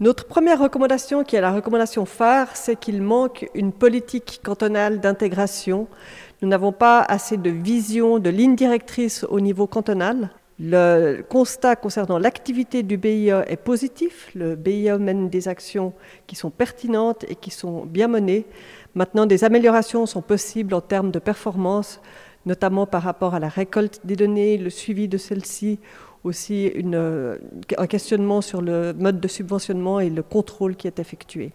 Notre première recommandation, qui est la recommandation phare, c'est qu'il manque une politique cantonale d'intégration. Nous n'avons pas assez de vision, de ligne directrice au niveau cantonal. Le constat concernant l'activité du BIE est positif. Le BIE mène des actions qui sont pertinentes et qui sont bien menées. Maintenant, des améliorations sont possibles en termes de performance, notamment par rapport à la récolte des données, le suivi de celles-ci aussi une, un questionnement sur le mode de subventionnement et le contrôle qui est effectué.